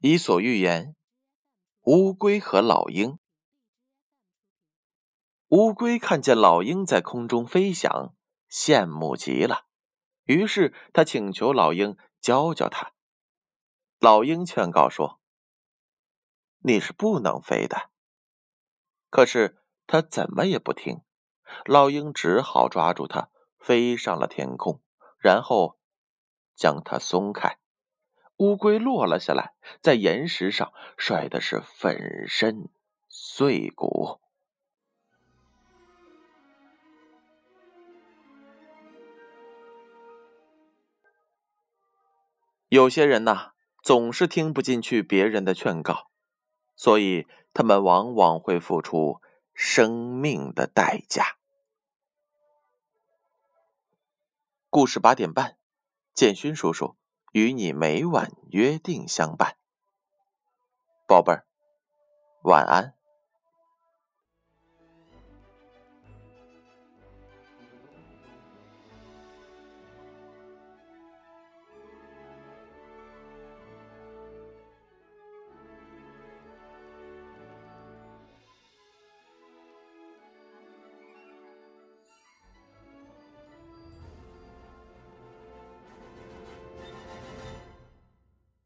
伊索寓言：乌龟和老鹰。乌龟看见老鹰在空中飞翔，羡慕极了，于是他请求老鹰教教他。老鹰劝告说：“你是不能飞的。”可是他怎么也不听，老鹰只好抓住它，飞上了天空，然后将它松开。乌龟落了下来，在岩石上摔的是粉身碎骨。有些人呐，总是听不进去别人的劝告，所以他们往往会付出生命的代价。故事八点半，建勋叔叔。与你每晚约定相伴，宝贝儿，晚安。